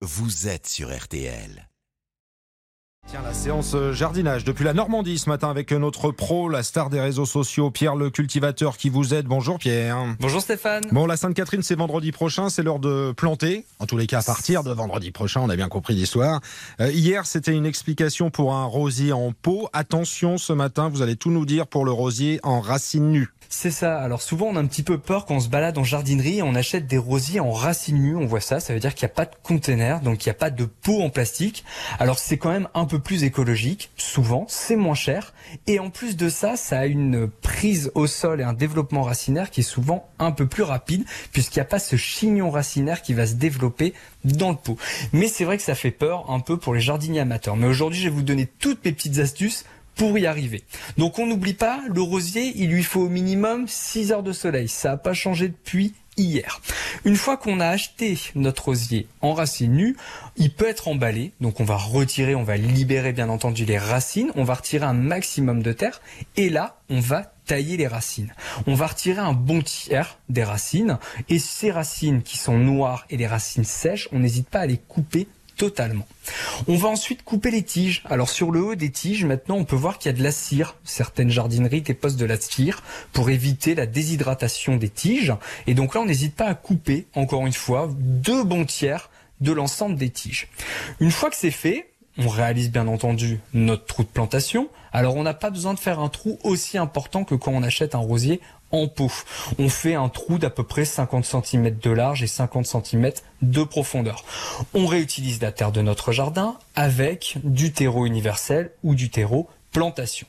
vous êtes sur RTL. Tiens, la séance euh, jardinage depuis la Normandie ce matin avec notre pro, la star des réseaux sociaux, Pierre le cultivateur qui vous aide. Bonjour Pierre. Bonjour Stéphane. Bon, la Sainte-Catherine, c'est vendredi prochain, c'est l'heure de planter. En tous les cas, à partir de vendredi prochain, on a bien compris l'histoire. Euh, hier, c'était une explication pour un rosier en pot. Attention, ce matin, vous allez tout nous dire pour le rosier en racines nues. C'est ça. Alors souvent on a un petit peu peur quand on se balade en jardinerie et on achète des rosiers en racines nues. On voit ça, ça veut dire qu'il n'y a pas de container, donc il n'y a pas de pot en plastique. Alors c'est quand même un peu plus écologique, souvent, c'est moins cher. Et en plus de ça, ça a une prise au sol et un développement racinaire qui est souvent un peu plus rapide, puisqu'il n'y a pas ce chignon racinaire qui va se développer dans le pot. Mais c'est vrai que ça fait peur un peu pour les jardiniers amateurs. Mais aujourd'hui, je vais vous donner toutes mes petites astuces pour y arriver. Donc on n'oublie pas, le rosier, il lui faut au minimum 6 heures de soleil. Ça n'a pas changé depuis hier. Une fois qu'on a acheté notre rosier en racines nues, il peut être emballé. Donc on va retirer, on va libérer bien entendu les racines, on va retirer un maximum de terre et là, on va tailler les racines. On va retirer un bon tiers des racines et ces racines qui sont noires et les racines sèches, on n'hésite pas à les couper totalement. On va ensuite couper les tiges. Alors sur le haut des tiges, maintenant on peut voir qu'il y a de la cire. Certaines jardineries déposent de la cire pour éviter la déshydratation des tiges. Et donc là on n'hésite pas à couper, encore une fois, deux bons tiers de l'ensemble des tiges. Une fois que c'est fait, on réalise bien entendu notre trou de plantation. Alors on n'a pas besoin de faire un trou aussi important que quand on achète un rosier en pot. On fait un trou d'à peu près 50 cm de large et 50 cm de profondeur. On réutilise la terre de notre jardin avec du terreau universel ou du terreau plantation.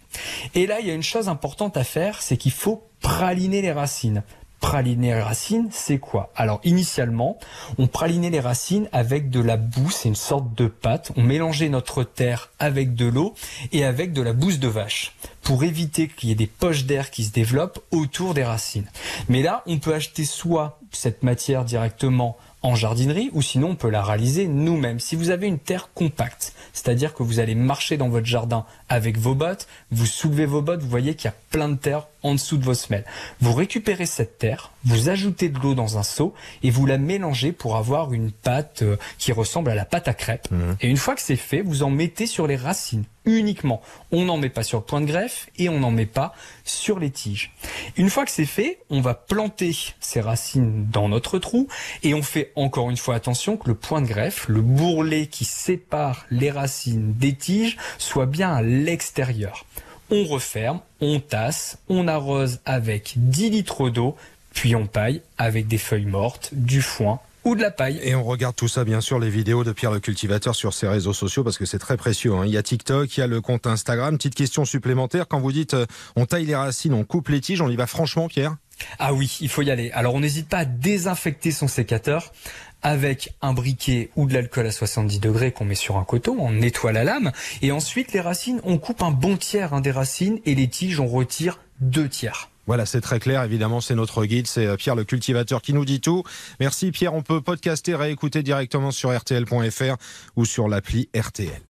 Et là, il y a une chose importante à faire, c'est qu'il faut praliner les racines praliner les racines, c'est quoi? Alors initialement, on pralinait les racines avec de la boue, c'est une sorte de pâte. On mélangeait notre terre avec de l'eau et avec de la bouse de vache pour éviter qu'il y ait des poches d'air qui se développent autour des racines. Mais là, on peut acheter soit cette matière directement en jardinerie ou sinon on peut la réaliser nous-mêmes. Si vous avez une terre compacte, c'est-à-dire que vous allez marcher dans votre jardin avec vos bottes, vous soulevez vos bottes, vous voyez qu'il y a plein de terre en dessous de vos semelles. Vous récupérez cette terre, vous ajoutez de l'eau dans un seau et vous la mélangez pour avoir une pâte euh, qui ressemble à la pâte à crêpes. Mmh. Et une fois que c'est fait, vous en mettez sur les racines uniquement. On n'en met pas sur le point de greffe et on n'en met pas sur les tiges. Une fois que c'est fait, on va planter ces racines dans notre trou et on fait encore une fois attention que le point de greffe, le bourrelet qui sépare les racines des tiges, soit bien à l'extérieur. On referme, on tasse, on arrose avec 10 litres d'eau, puis on paille avec des feuilles mortes, du foin ou de la paille. Et on regarde tout ça, bien sûr, les vidéos de Pierre le cultivateur sur ses réseaux sociaux parce que c'est très précieux. Hein. Il y a TikTok, il y a le compte Instagram. Petite question supplémentaire, quand vous dites euh, on taille les racines, on coupe les tiges, on y va franchement, Pierre? Ah oui, il faut y aller. Alors on n'hésite pas à désinfecter son sécateur avec un briquet ou de l'alcool à 70 degrés qu'on met sur un coton, on nettoie la lame, et ensuite les racines, on coupe un bon tiers hein, des racines, et les tiges, on retire deux tiers. Voilà, c'est très clair. Évidemment, c'est notre guide. C'est euh, Pierre le cultivateur qui nous dit tout. Merci Pierre. On peut podcaster, réécouter directement sur rtl.fr ou sur l'appli RTL.